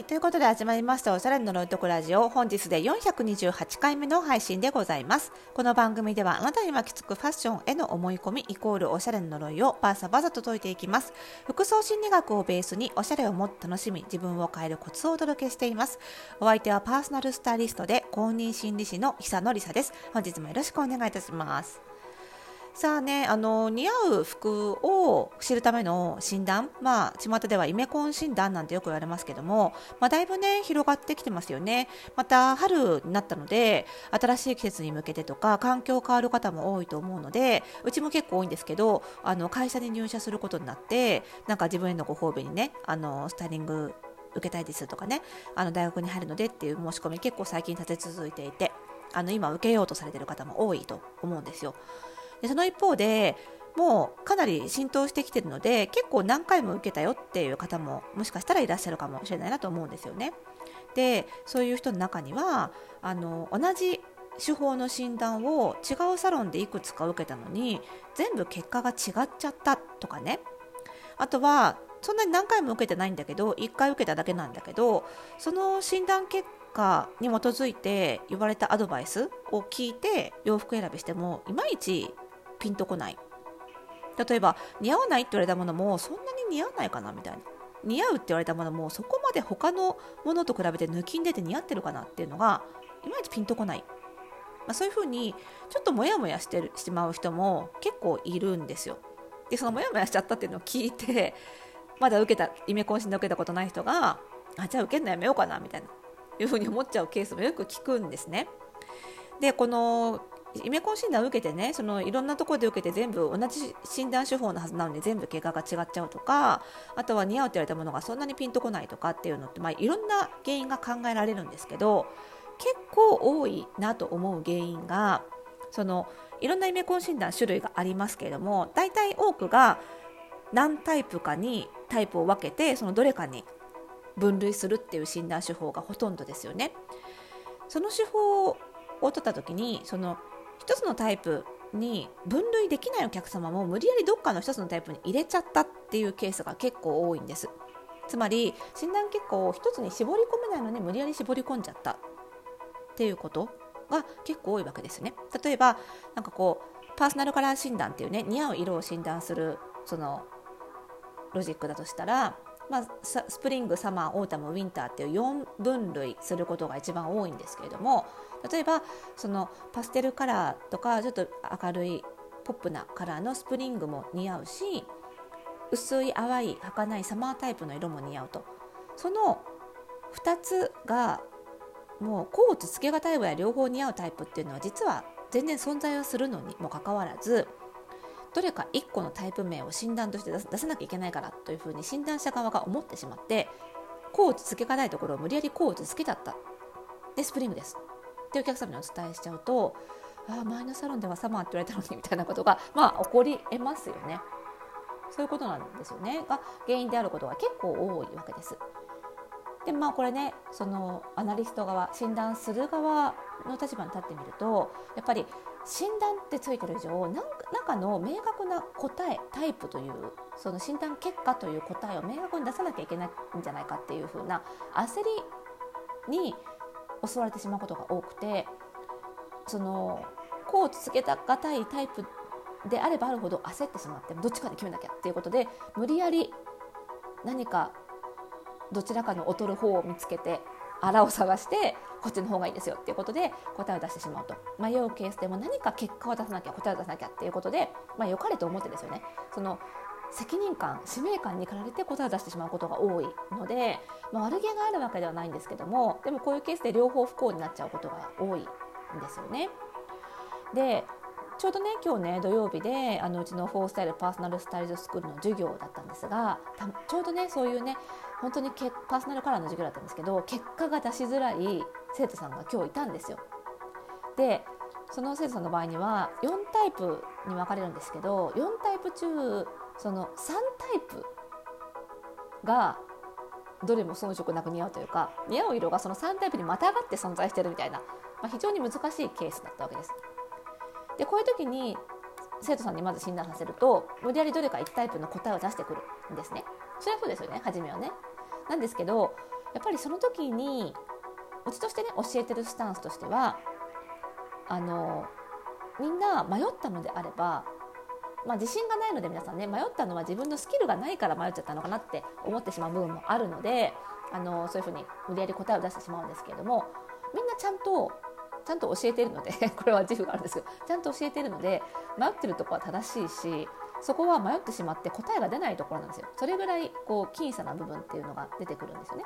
はいということで始まりましたおしゃれの呪いとこラジオ。本日で428回目の配信でございます。この番組ではあなたに巻きつくファッションへの思い込みイコールおしゃれの呪いをバーサバサと解いていきます。服装心理学をベースにおしゃれをもっと楽しみ自分を変えるコツをお届けしています。お相手はパーソナルスタイリストで公認心理師の久野里沙です。本日もよろしくお願いいたします。さあね、あの似合う服を知るための診断、まあ巷ではイメコン診断なんてよく言われますけども、まあ、だいぶね広がってきてますよね。また春になったので新しい季節に向けてとか環境変わる方も多いと思うので、うちも結構多いんですけど、あの会社に入社することになって、なんか自分へのご褒美にね、あのスタイリング受けたいですとかね、あの大学に入るのでっていう申し込み結構最近立て続いていて、あの今受けようとされてる方も多いと思うんですよ。でその一方でもうかなり浸透してきてるので結構何回も受けたよっていう方ももしかしたらいらっしゃるかもしれないなと思うんですよね。でそういう人の中にはあの同じ手法の診断を違うサロンでいくつか受けたのに全部結果が違っちゃったとかねあとはそんなに何回も受けてないんだけど1回受けただけなんだけどその診断結果に基づいて言われたアドバイスを聞いて洋服選びしてもいまいちピンとこない。例えば似合わないって言われたものもそんなに似合わないかなみたいな。似合うって言われたものもそこまで他のものと比べて抜きん出て似合ってるかなっていうのがいまいちピンとこない、まあ、そういうふうにちょっとモヤモヤしてるしまう人も結構いるんですよ。でそのモヤモヤしちゃったっていうのを聞いてまだ受けたイメコン診断受けたことない人があじゃあ受けるのやめようかなみたいないうふうに思っちゃうケースもよく聞くんですね。でこのイメコン診断を受けてねそのいろんなところで受けて全部同じ診断手法のはずなのに全部結果が違っちゃうとかあとは似合うって言われたものがそんなにピンとこないとかっていうのって、まあ、いろんな原因が考えられるんですけど結構多いなと思う原因がそのいろんなイメコン診断種類がありますけれども大体多くが何タイプかにタイプを分けてそのどれかに分類するっていう診断手法がほとんどですよね。その手法を取った時にその1つのタイプに分類できないお客様も無理やりどっかの1つのタイプに入れちゃったっていうケースが結構多いんです。つまり診断結果を1つに絞り込めないのに無理やり絞り込んじゃったっていうことが結構多いわけですね。例えばなんかこうパーソナルカラー診断っていうね似合う色を診断するそのロジックだとしたらまあ、スプリングサマーオータムウィンターっていう4分類することが一番多いんですけれども例えばそのパステルカラーとかちょっと明るいポップなカラーのスプリングも似合うし薄い淡い儚いサマータイプの色も似合うと。その2つがもう甲乙つけがたいわや両方似合うタイプっていうのは実は全然存在はするのにもかかわらずどれか1個のタイプ名を診断として出さなきゃいけないからというふうに診断者側が思ってしまって甲乙つけがないところを無理やり甲乙つけちゃった。でスプリングです。ってお客様にお伝えしちゃうとああ前のサロンではサマーって言われたのにみたいなことが まあ起こりえますよね。そういうことなんですよね。が原因であることが結構多いわけです。でまあこれねそのアナリスト側診断する側の立場に立ってみるとやっぱり診断ってついてる以上何かの明確な答えタイプというその診断結果という答えを明確に出さなきゃいけないんじゃないかっていう風な焦りに襲われてしまうことが多くてそのこう続けたがたいタイプであればあるほど焦ってしまってどっちかで決めなきゃっていうことで無理やり何かどちらかの劣る方を見つけてあらを探してこっちの方がいいですよっていうことで答えを出してしまうと迷うケースでも何か結果を出さなきゃ答えを出さなきゃっていうことで、まあ、良かれと思ってですよねその責任感使命感に駆られて答えを出してしまうことが多いので、まあ、悪気があるわけではないんですけどもでもこういうケースで両方不幸になっちゃうことが多いんですよね。でちょうどね今日ね土曜日であのうちのフォースタイルパーソナルスタイルスクールの授業だったんですがちょうどねそういうね本当にけパーソナルカラーの授業だったんですけど結果が出しづらい生徒さんが今日いたんですよ。でその生徒さんの場合には4タイプに分かれるんですけど4タイプ中その3タイプがどれも遜色なく似合うというか似合う色がその3タイプにまたがって存在してるみたいな、まあ、非常に難しいケースだったわけです。でこういう時に生徒さんにまず診断させると無理やりどれか1タイプの答えを出してくるんですね。それはそうですよね初めはね。なんですけどやっぱりその時にうちとしてね教えてるスタンスとしてはあのみんな迷ったのであれば、まあ、自信がないので皆さんね迷ったのは自分のスキルがないから迷っちゃったのかなって思ってしまう部分もあるのであのそういうふうに無理やり答えを出してしまうんですけれどもみんなちゃんとちゃんと教えているので これは自負があるんですけどちゃんと教えているので迷ってるとこは正しいしそこは迷ってしまって答えが出ないところなんですよそれぐらいこう僅差な部分っていうのが出てくるんですよね。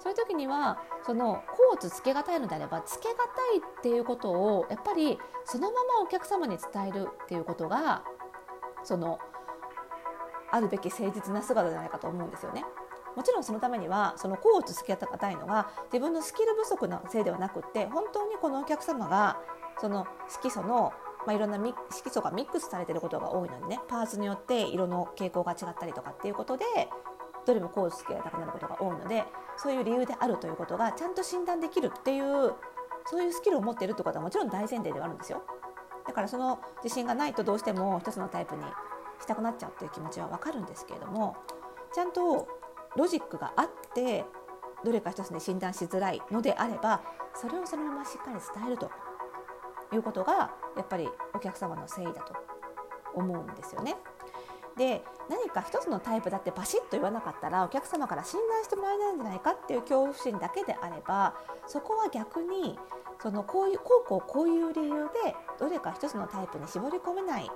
そういう時にはそのコーツつけがたいのであればつけがたいっていうことをやっぱりそのままお客様に伝えるっていうことがそのあるべき誠実な姿じゃないかと思うんですよね。もちろんそのためにはそのコーツつけがたいのが自分のスキル不足のせいではなくって本当にこのお客様がその色素のまあ、いろんな色素がミックスされてることが多いのでねパーツによって色の傾向が違ったりとかっていうことでどれもコーツつけがたくなることが多いのでそういう理由であるということがちゃんと診断できるっていうそういうスキルを持っているということはもちろん大前提ではあるんですよ。だからその自信がないとどうしても一つのタイプにしたくなっちゃうっていう気持ちは分かるんですけれどもちゃんとロジックがあってどれか一つで診断しづらいのであればそれをそのまましっかり伝えるということがやっぱりお客様の誠意だと思うんですよね。で何か一つのタイプだってバシッと言わなかったらお客様から診断してもらえないんじゃないかっていう恐怖心だけであればそこは逆にそのこういうこうこうこういう理由でどれか一つのタイプに絞り込めない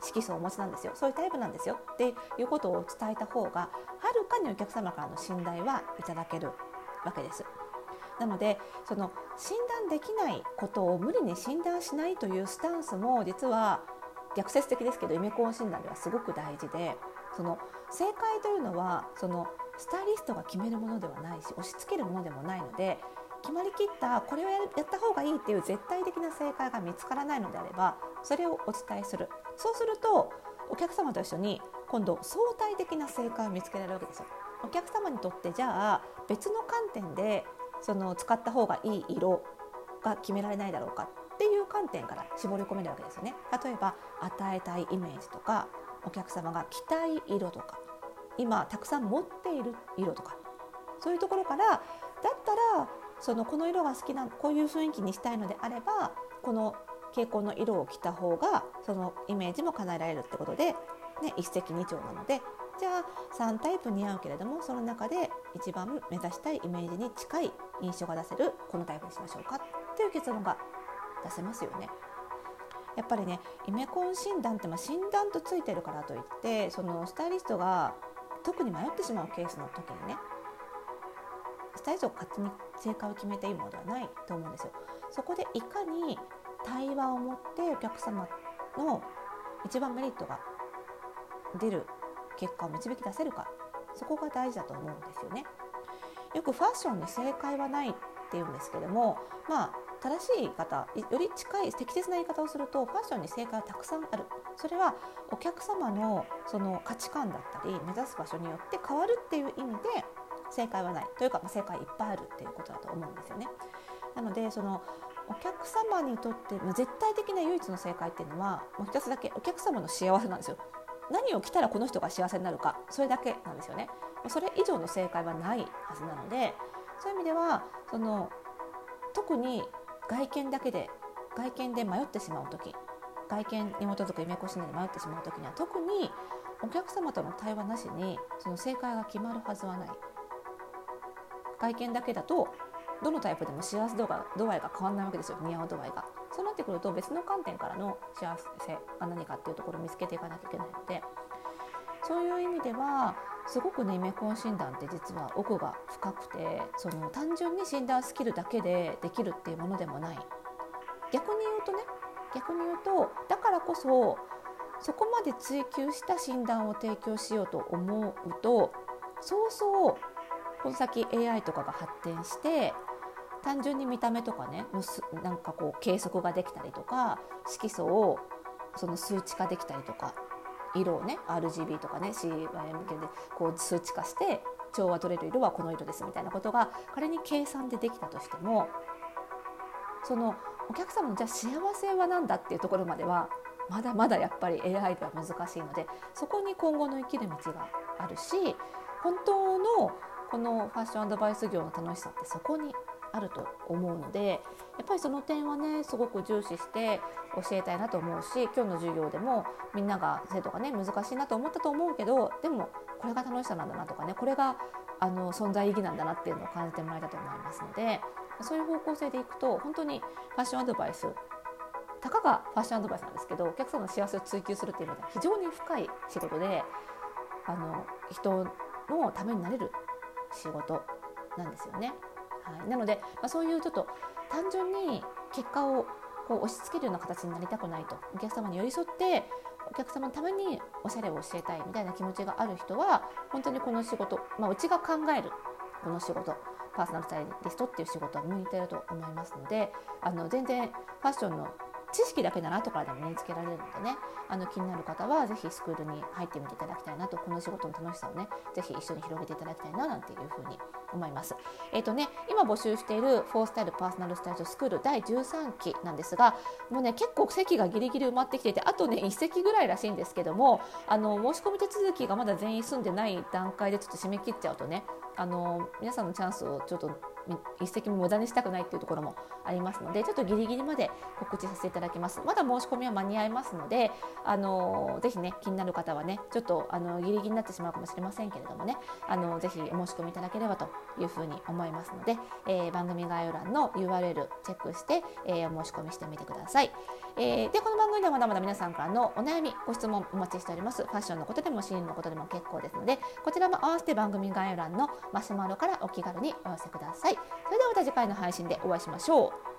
色素をお持ちなんですよそういうタイプなんですよっていうことを伝えた方がはるかにお客様からの信頼はいただけるわけです。なのでその診断できないことを無理に診断しないというスタンスも実は逆説的ですけどイメコン診断ではすごく大事でその正解というのはそのスタイリストが決めるものではないし押し付けるものでもないので決まりきったこれをやった方がいいっていう絶対的な正解が見つからないのであればそれをお伝えするそうするとお客様と一緒に今度相対的な正解を見つけられるわけですよ。お客様にとってじゃあ別の観点でその使った方がいい色が決められないだろうかっていう観点から絞り込めるわけですよね。例えば与えたいイメージとかお客様が着たい色とか今たくさん持っている色とかそういうところからだったらそのこの色が好きなこういう雰囲気にしたいのであればこの蛍光の色を着た方がそのイメージも叶えられるってことで、ね、一石二鳥なのでじゃあ3タイプ似合うけれどもその中で一番目指したいイメージに近い印象が出せるこのタイプにしましょうかっていう結論が出せますよね。やっぱりねイメコン診断ってまあ診断とついてるからといってそのスタイリストが特に迷ってしまうケースの時にねスタイリストが勝手に正解を決めていいものではないと思うんですよ。そこでいかに対話を持ってお客様の一番メリットが出る結果を導き出せるかそこが大事だと思うんですよね。よくファッションに正解はないっていうんですけどもまあ正しい言い方より近い適切な言い方をするとファッションに正解はたくさんあるそれはお客様のその価値観だったり目指す場所によって変わるっていう意味で正解はないというか、まあ、正解いっぱいあるっていうことだと思うんですよね。なのでそのお客様にとって、まあ、絶対的な唯一の正解っていうのはもう一つだけお客様の幸せなんですよ。何を着たらこの人が幸せになるかそれだけなんですよね。それ以上の正解はないはずなのでそういう意味ではその特に外見だけで外見で迷ってしまう時外見に基づく夢越しで迷ってしまう時には特にお客様との対話なしにその正解が決まるはずはない外見だけだとどのタイプでも幸せ度が度合いが変わらないわけですよ。似合う度合いが。そうなってくると別の観点からの幸せが何かっていうところを見つけていかなきゃいけないので。そういう意味ではすごくねイメコン診断って実は奥が深くてその単純に診断スキルだけでできるっていうものでもない。逆に言うとね逆に言うとだからこそそこまで追求した診断を提供しようと思うとそうそうこの先 AI とかが発展して単純に見た目とかねなんかこう計測ができたりとか色素をその数値化できたりとか色をね RGB とかね CYM 系でこう数値化して調和取れる色はこの色ですみたいなことが仮に計算でできたとしてもそのお客様のじゃあ幸せは何だっていうところまではまだまだやっぱり AI では難しいのでそこに今後の生きる道があるし本当のこのファッションアドバイス業の楽しさってそこにあると思うのでやっぱりその点はねすごく重視して教えたいなと思うし今日の授業でもみんなが生徒がね難しいなと思ったと思うけどでもこれが楽しさなんだなとかねこれがあの存在意義なんだなっていうのを感じてもらえたと思いますのでそういう方向性でいくと本当にファッションアドバイスたかがファッションアドバイスなんですけどお客様の幸せを追求するっていうのは非常に深い仕事であの人のためになれる仕事なんですよね。はい、なので、まあ、そういうちょっと単純に結果をこう押し付けるような形になりたくないとお客様に寄り添ってお客様のためにおしゃれを教えたいみたいな気持ちがある人は本当にこの仕事、まあ、うちが考えるこの仕事パーソナルスタイリストっていう仕事は向いてると思いますのであの全然ファッションの知識だけなら後からでも身につけられるのでねあの気になる方はぜひスクールに入ってみていただきたいなとこの仕事の楽しさをねぜひ一緒に広げていただきたいななんていうふうに思います。えっ、ー、とね今募集しているフォースタイルパーソナルスタイルスクール第13期なんですがもうね結構席がギリギリ埋まってきていてあとね1席ぐらいらしいんですけどもあの申し込み手続きがまだ全員済んでない段階でちょっと締め切っちゃうとねあの皆さんのチャンスをちょっと一石も無駄にしたくないっていうところもありますのでちょっとギリギリまで告知させていただきます。まだ申し込みは間に合いますのであのぜひね気になる方はねちょっとあのギリギリになってしまうかもしれませんけれどもねあのぜひお申し込みいただければというふうに思いますので、えー、番組概要欄の URL チェックして、えー、お申し込みしてみてください、えー、でこの番組ではまだまだ皆さんからのお悩みご質問お待ちしております。ファッションのことでもシーンのことでも結構ですのでこちらも合わせて番組概要欄のマシュマロからお気軽にお寄せください。い。それではまた次回の配信でお会いしましょう。